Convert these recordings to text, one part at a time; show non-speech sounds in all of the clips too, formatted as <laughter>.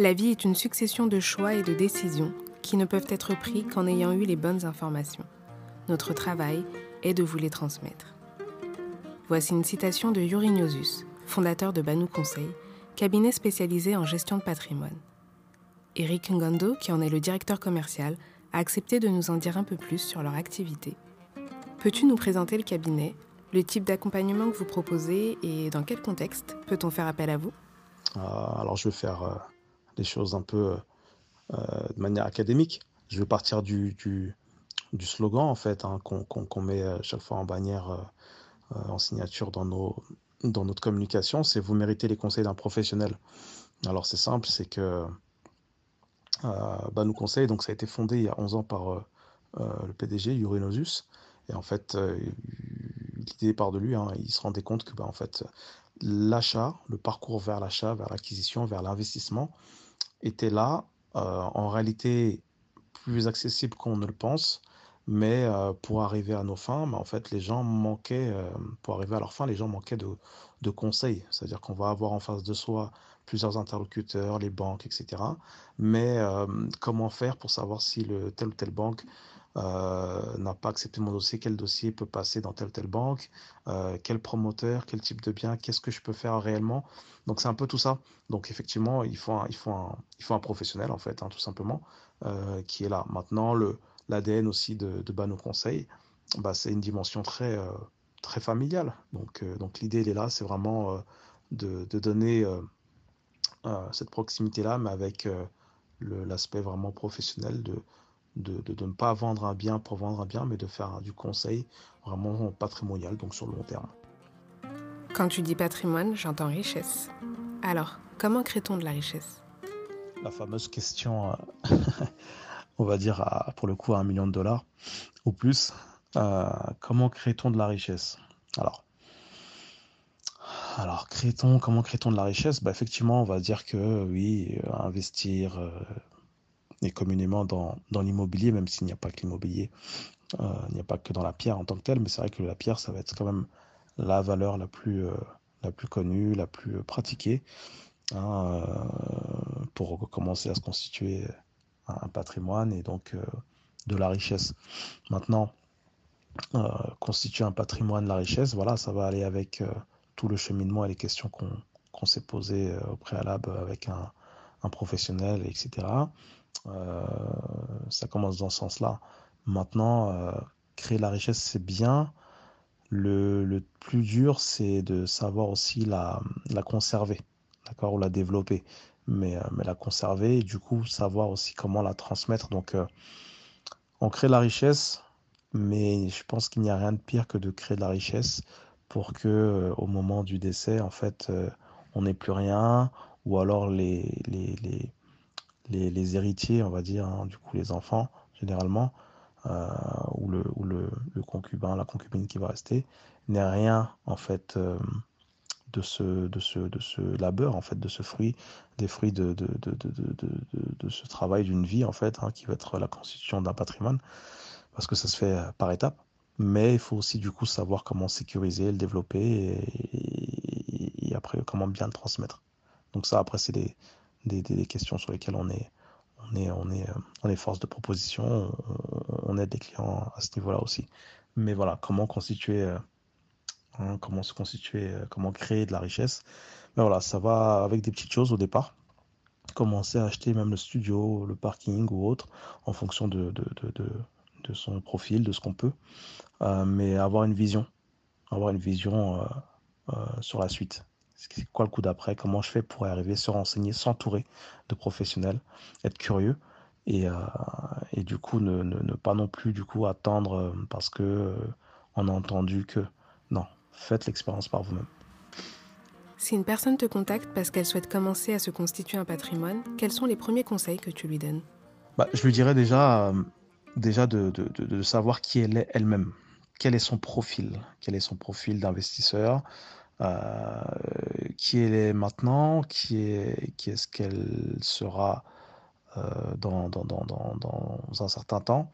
La vie est une succession de choix et de décisions qui ne peuvent être pris qu'en ayant eu les bonnes informations. Notre travail est de vous les transmettre. Voici une citation de Yuri Gnosus, fondateur de Banou Conseil, cabinet spécialisé en gestion de patrimoine. Eric Ngondo, qui en est le directeur commercial, a accepté de nous en dire un peu plus sur leur activité. Peux-tu nous présenter le cabinet, le type d'accompagnement que vous proposez et dans quel contexte peut-on faire appel à vous? Euh, Alors je vais faire euh, des choses un peu euh, de manière académique. Je vais partir du, du, slogan en fait hein, qu'on met chaque fois en bannière, en signature dans, nos, dans notre communication, c'est vous méritez les conseils d'un professionnel. Alors c'est simple, c'est que bah, nous conseille, donc ça a été fondé il y a 11 ans par le PDG Yuri Nosus. Et en fait, l'idée part de lui, hein, il se rendait compte que bah, en fait, l'achat, le parcours vers l'achat, vers l'acquisition, vers l'investissement, était là, euh, en réalité plus accessible qu'on ne le pense, mais euh, pour arriver à nos fins, bah, en fait, les gens manquaient, euh, pour arriver à leur fin, les gens manquaient de, de conseils. C'est-à-dire qu'on va avoir en face de soi plusieurs interlocuteurs, les banques, etc. Mais comment faire pour savoir si le, telle ou telle banque n'a pas accepté mon dossier, quel dossier peut passer dans telle ou telle banque, euh, quel promoteur, quel type de bien, qu'est-ce que je peux faire réellement? Donc c'est un peu tout ça. Donc effectivement, il faut un, il faut il faut un professionnel en fait, hein, tout simplement, euh, qui est là. Maintenant, l'ADN aussi de, de Bano Conseil, bah, c'est une dimension très, très familiale. Donc, donc l'idée, elle est là, c'est vraiment de, de, donner cette proximité-là, mais avec l'aspect vraiment professionnel de de, ne pas vendre un bien pour vendre un bien, mais de faire du conseil vraiment patrimonial, donc sur le long terme. Quand tu dis patrimoine, j'entends richesse. Alors, comment crée-t-on de la richesse? La fameuse question, euh, <laughs> on va dire pour le coup à un million de dollars ou plus, euh, comment crée-t-on de la richesse? Alors, alors crée-t-on, comment crée-t-on de la richesse? Bah, Effectivement, on va dire que oui, euh, investir, et communément dans, dans l'immobilier, même s'il n'y a pas que l'immobilier, euh, il n'y a pas que dans la pierre en tant que telle, mais c'est vrai que la pierre, ça va être quand même la valeur la plus, euh, la plus connue, la plus pratiquée, hein, euh, pour commencer à se constituer un, patrimoine et donc de la richesse. Maintenant, constituer un patrimoine, la richesse, voilà, ça va aller avec tout le cheminement et les questions qu'on s'est posées au préalable avec un, un professionnel, etc. Euh, ça commence dans ce sens-là. Maintenant, euh, créer la richesse, c'est bien. Le, plus dur, c'est de savoir aussi la, la conserver, d'accord, ou la développer, mais, euh, mais la conserver et du coup savoir aussi comment la transmettre. Donc, on crée la richesse, mais je pense qu'il n'y a rien de pire que de créer de la richesse pour que au moment du décès, en fait, on n'ait plus rien, ou alors les, les, les, les, héritiers, on va dire, hein, du coup les enfants généralement, euh, ou, le, ou le, concubin, la concubine qui va rester, n'est rien en fait euh, de, ce, de, ce, de ce labeur, en fait, de ce fruit, des fruits de, de, de, ce travail d'une vie en fait, hein, qui va être la constitution d'un patrimoine, parce que ça se fait par étapes. Mais il faut aussi du coup savoir comment sécuriser, le développer et, et après comment bien le transmettre. Donc ça après c'est des, des, questions sur lesquelles on est, on est, on est, euh, on est force de proposition, on, aide les clients à ce niveau-là aussi. Mais voilà, comment constituer, euh, hein, comment se constituer, euh, comment créer de la richesse. Mais voilà, ça va avec des petites choses au départ. Commencer à acheter même le studio, le parking ou autre, en fonction de, de, de, de, son profil, de ce qu'on peut. mais avoir une vision, avoir une vision sur la suite c'est quoi le coup d'après, comment je fais pour y arriver, se renseigner, s'entourer de professionnels, être curieux et, euh, et du coup ne, ne, pas non plus du coup attendre euh, parce que euh, on a entendu que non, faites l'expérience par vous-même. Si une personne te contacte parce qu'elle souhaite commencer à se constituer un patrimoine, quels sont les premiers conseils que tu lui donnes? Bah, Je lui dirais déjà, déjà de, de, de, savoir qui elle est elle-même, quel est son profil, quel est son profil d'investisseur, euh, qui elle est maintenant, qui est, qui est-ce qu'elle sera euh, dans, un certain temps,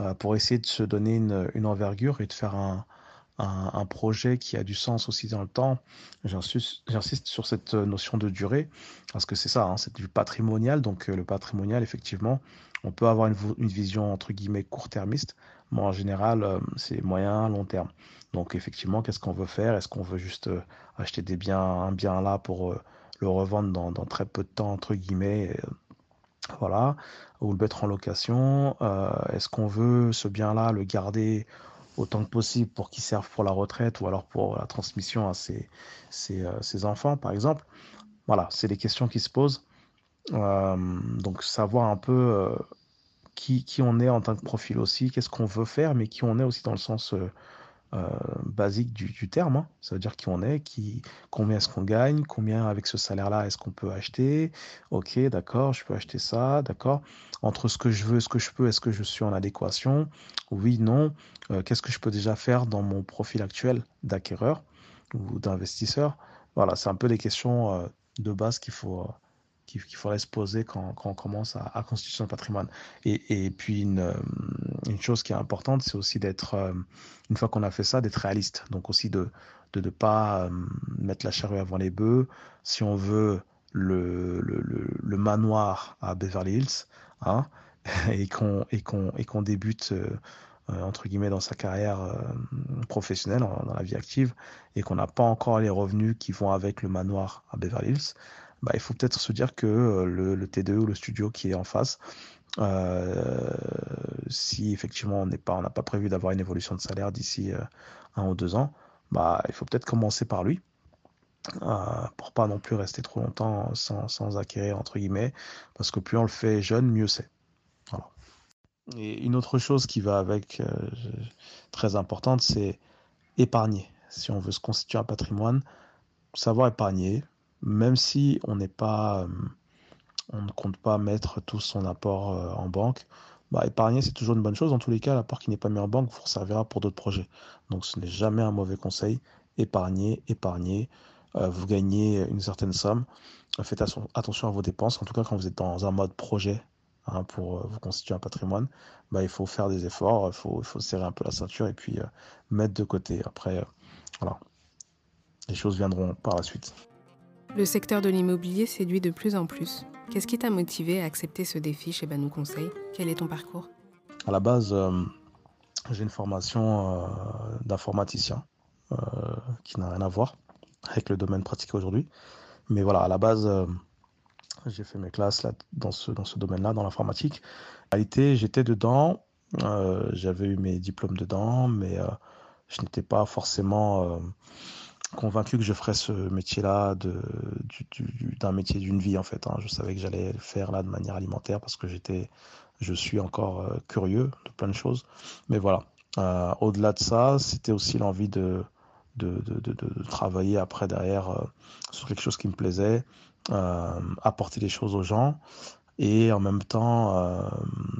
euh, pour essayer de se donner une, envergure et de faire un, projet qui a du sens aussi dans le temps. J'insiste sur cette notion de durée, parce que c'est ça, hein, c'est du patrimonial. Donc le patrimonial, effectivement, on peut avoir une, vision entre guillemets court-termiste, mais en général, euh, c'est moyen, long terme. Donc effectivement, qu'est-ce qu'on veut faire? Est-ce qu'on veut juste euh, acheter des biens, un bien là pour le revendre dans, très peu de temps, entre guillemets voilà, ou le mettre en location? Est-ce qu'on veut ce bien-là le garder autant que possible pour qu'ils servent pour la retraite ou alors pour la transmission à ses, euh, enfants, par exemple? Voilà, c'est des questions qui se posent. Euh, donc savoir un peu euh, qui, on est en tant que profil aussi, qu'est-ce qu'on veut faire, mais qui on est aussi dans le sens euh, basique du, terme. Hein. Ça veut dire qui on est, combien est-ce qu'on gagne, combien avec ce salaire-là est-ce qu'on peut acheter. Ok, d'accord, je peux acheter ça, d'accord. Entre ce que je veux, ce que je peux, est-ce que je suis en adéquation Oui, non. Euh, qu'est-ce que je peux déjà faire dans mon profil actuel d'acquéreur ou d'investisseur? Voilà, c'est un peu des questions euh, de base qu'il faut qu'il faudrait se poser quand, on commence à, constituer son patrimoine. Et, puis euh, une, chose qui est importante, c'est aussi d'être, euh, une fois qu'on a fait ça, d'être réaliste. Donc aussi de ne pas euh, mettre la charrue avant les bœufs. Si on veut le, manoir à Beverly Hills, hein, <laughs> et qu'on débute entre guillemets dans sa carrière professionnelle, dans la vie active, et qu'on n'a pas encore les revenus qui vont avec le manoir à Beverly Hills, bah, il faut peut-être se dire que euh, le, T2 ou le studio qui est en face, euh, si effectivement on n'a pas prévu d'avoir une évolution de salaire d'ici euh, un ou deux ans, bah, il faut peut-être commencer par lui. pour pas non plus rester trop longtemps sans, sans, acquérir entre guillemets parce que plus on le fait jeune mieux c'est et une autre chose qui va avec très importante c'est épargner si on veut se constituer un patrimoine savoir épargner même si on n'est pas, euh, on ne compte pas mettre tout son apport euh, en banque, bah, épargner c'est toujours une bonne chose. En tous les cas, l'apport qui n'est pas mis en banque vous servira pour d'autres projets. Donc ce n'est jamais un mauvais conseil. Épargnez, épargnez. Euh, vous gagnez une certaine somme. Faites attention à vos dépenses. En tout cas, quand vous êtes dans un mode projet hein, pour vous constituer un patrimoine, bah, il faut faire des efforts. Il faut serrer un peu la ceinture et puis mettre de côté. Après, voilà, les choses viendront par la suite. Le secteur de l'immobilier séduit de plus en plus. Qu'est-ce qui t'a motivé à accepter ce défi chez Banou Conseil? Quel est ton parcours? À la base, euh, j'ai une formation euh, d'informaticien euh, qui n'a rien à voir avec le domaine pratiqué aujourd'hui. Mais voilà, à la base, j'ai fait mes classes dans ce, domaine-là, dans l'informatique. J'étais dedans, j'avais eu mes diplômes dedans, mais je n'étais pas forcément convaincu que je ferais ce métier-là d'un métier d'une vie en fait. Hein. Je savais que j'allais le faire là de manière alimentaire parce que j'étais, je suis encore euh, curieux de plein de choses. Mais voilà. Euh, au-delà de ça, c'était aussi l'envie de de, travailler après derrière euh, sur quelque chose qui me plaisait, apporter des choses aux gens et en même temps,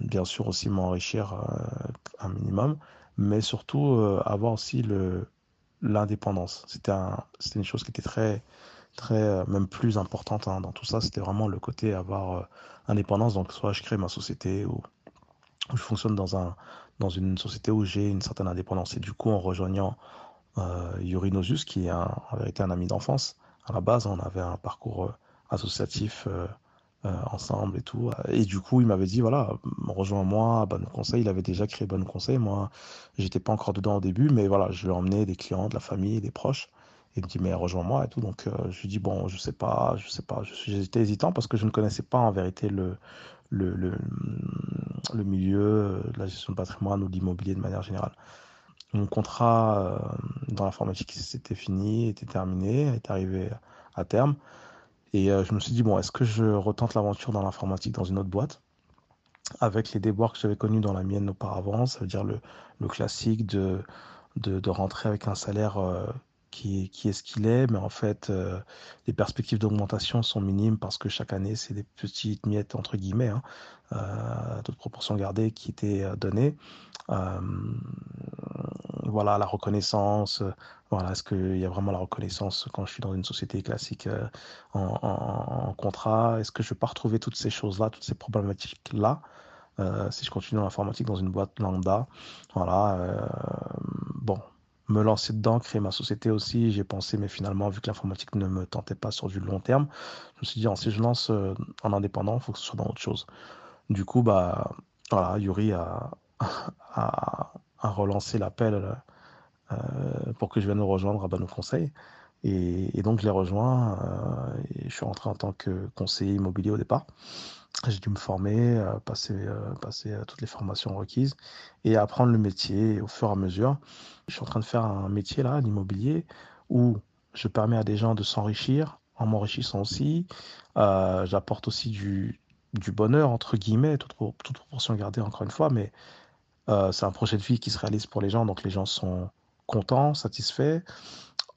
bien sûr aussi m'enrichir un minimum, mais surtout avoir aussi le l'indépendance. C'était un, une chose qui était très, très, euh, même plus importante hein, dans tout ça. C'était vraiment le côté avoir euh, indépendance. Donc, soit je crée ma société ou, je fonctionne dans, un, dans une société où j'ai une certaine indépendance. Et du coup, en rejoignant euh, Yuri Nosus, qui est en vérité un ami d'enfance, à la base, on avait un parcours euh, associatif euh, ensemble et tout. Et du coup, il m'avait dit, voilà, rejoins-moi Bonne Conseil. Il avait déjà créé Bonne Conseil. Moi, j'étais pas encore dedans au début, mais voilà, je lui ai emmené des clients, de la famille, des proches. Et il me dit, mais rejoins-moi et tout. Donc, euh, je lui dis, bon, je sais pas, je sais pas. J'étais hésitant parce que je ne connaissais pas en vérité le, le, le, le milieu de la gestion de patrimoine ou d'immobilier de manière générale. Mon contrat euh, dans l'informatique c'était fini, était terminé, est arrivé à terme. Et euh, je me suis dit, bon, est-ce que je retente l'aventure dans l'informatique dans une autre boîte? Avec les déboires que j'avais connus dans la mienne auparavant, ça veut dire le, le classique de, de, rentrer avec un salaire euh, qui, qui, est ce qu'il est, mais en fait, euh, les perspectives d'augmentation sont minimes parce que chaque année, c'est des petites miettes, entre guillemets, hein, euh, toute proportion gardée, qui étaient données. Euh, voilà, la reconnaissance. Euh, voilà, est-ce qu'il y a vraiment la reconnaissance quand je suis dans une société classique euh, en, contrat? Est-ce que je ne vais pas retrouver toutes ces choses-là, toutes ces problématiques-là si je continue dans l'informatique dans une boîte lambda? Voilà, bon, me lancer dedans, créer ma société aussi. J'ai pensé, mais finalement, vu que l'informatique ne me tentait pas sur du long terme, je me suis dit, si je lance en indépendant, il faut que ce soit dans autre chose. Du coup, bah, voilà, Yuri a, <laughs> relancé l'appel pour que je vienne nous rejoindre à Banou Conseil. Et, donc, je l'ai rejoint et je suis rentré en tant que conseiller immobilier au départ. J'ai dû me former, euh, passer, euh, euh, toutes les formations requises et apprendre le métier au fur et à mesure. Je suis en train de faire un métier là, l'immobilier, où je permets à des gens de s'enrichir en m'enrichissant aussi. J'apporte aussi du, du, bonheur, entre guillemets, toute, toute proportion gardée encore une fois, mais c'est un projet de vie qui se réalise pour les gens, donc les gens sont contents, satisfaits.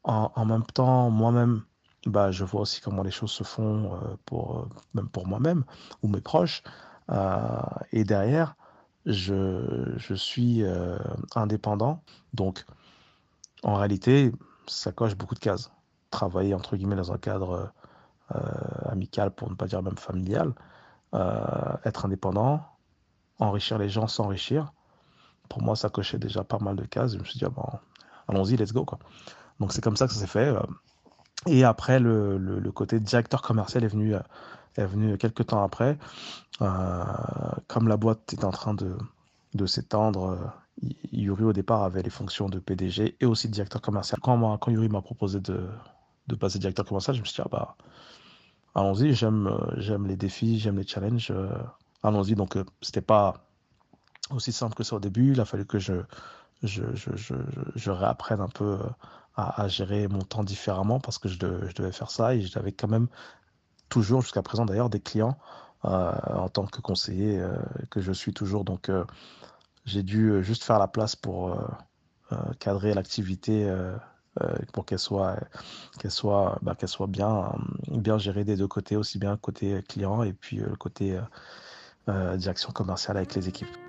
En, même temps, moi-même, bah, je vois aussi comment les choses se font euh, pour, euh, même pour moi-même ou mes proches. Euh, et derrière, je, je suis indépendant. Donc, en réalité, ça coche beaucoup de cases. Travailler, entre guillemets, dans un cadre amical, pour ne pas dire même familial, être indépendant, enrichir les gens, s'enrichir. Pour moi, ça cochait déjà pas mal de cases. Je me suis dit, ah bon, allons-y, let's go. Quoi. Donc, c'est comme ça que ça s'est fait. Et après, le, le, côté directeur commercial est venu, euh, est venu quelques temps après. Euh, comme la boîte est en train de, de s'étendre, euh, Yuri au départ avait les fonctions de PDG et aussi de directeur commercial. Quand, quand Yuri m'a proposé de, de passer directeur commercial, je me suis dit, ah bah, allons-y, j'aime les défis, j'aime les challenges, allons-y. Donc, c'était pas aussi simple que ça au début. Il a fallu que je, réapprenne un peu à, gérer mon temps différemment parce que je, devais faire ça et j'avais quand même toujours jusqu'à présent d'ailleurs des clients euh, en tant que conseiller euh, que je suis toujours. Donc euh, j'ai dû juste faire la place pour cadrer l'activité pour qu'elle soit, soit, bah, soit bien, bien gérée des deux côtés, aussi bien côté client et puis le côté direction commerciale avec les équipes.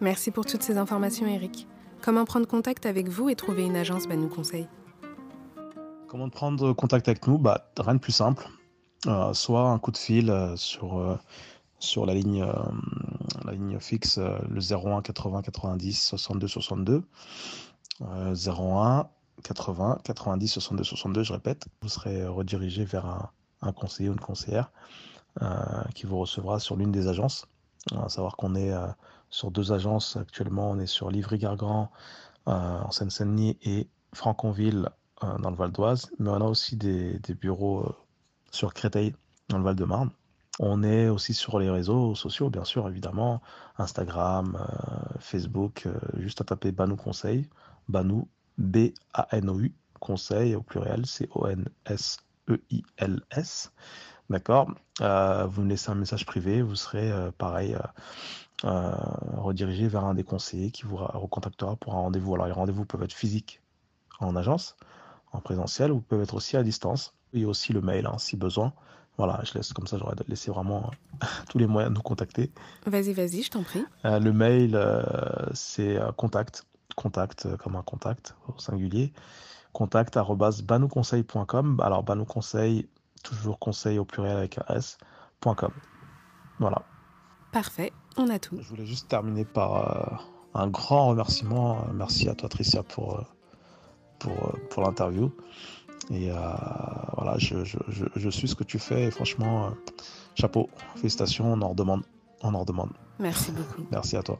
Merci pour toutes ces informations, Eric. Comment prendre contact avec vous et trouver une agence Banou Conseil Comment prendre contact avec nous? Bah, Rien de plus simple. Euh, soit un coup de fil euh, sur, euh, sur la, ligne, fixe, le 01 80 90 62 62. 01 80 90 62 62, je répète. Vous serez redirigé vers un, conseiller ou une conseillère qui vous recevra sur l'une des agences. Savoir qu'on est sur deux agences actuellement. On est sur Livry-Gargan euh, en Seine-Saint-Denis et Franconville euh, dans le Val d'Oise. Mais on a aussi des, bureaux euh, sur Créteil dans le Val-de-Marne. On est aussi sur les réseaux sociaux, bien sûr, évidemment. Instagram, Facebook, juste à taper Banou Conseil. Banou, B-A-N-O-U, Conseil au pluriel, C-O-N-S-E-I-L-S. D'accord Vous me laissez un message privé, vous serez pareil euh, redirigé vers un des conseillers qui vous recontactera pour un rendez-vous. Alors les rendez-vous peuvent être physiques en agence, en présentiel, ou peuvent être aussi à distance. Il y a aussi le mail hein, si besoin. Voilà, je laisse comme ça, j'aurais laissé vraiment <laughs> tous les moyens de nous contacter. Vas-y, vas-y, je t'en prie. Euh, le mail, euh, c'est contact, contact comme un contact au singulier, contact banouconseil.com. Alors, banouconseil, toujours conseil au pluriel avec un S.com. Voilà. Parfait, on a tout. Je voulais juste terminer par euh, un grand remerciement. Euh, merci à toi, Tricia, pour, euh, pour, pour l'interview. Et voilà, je, je, je, suis ce que tu fais. Et franchement, chapeau, félicitations, on en redemande. On en redemande. Merci beaucoup. Merci à toi.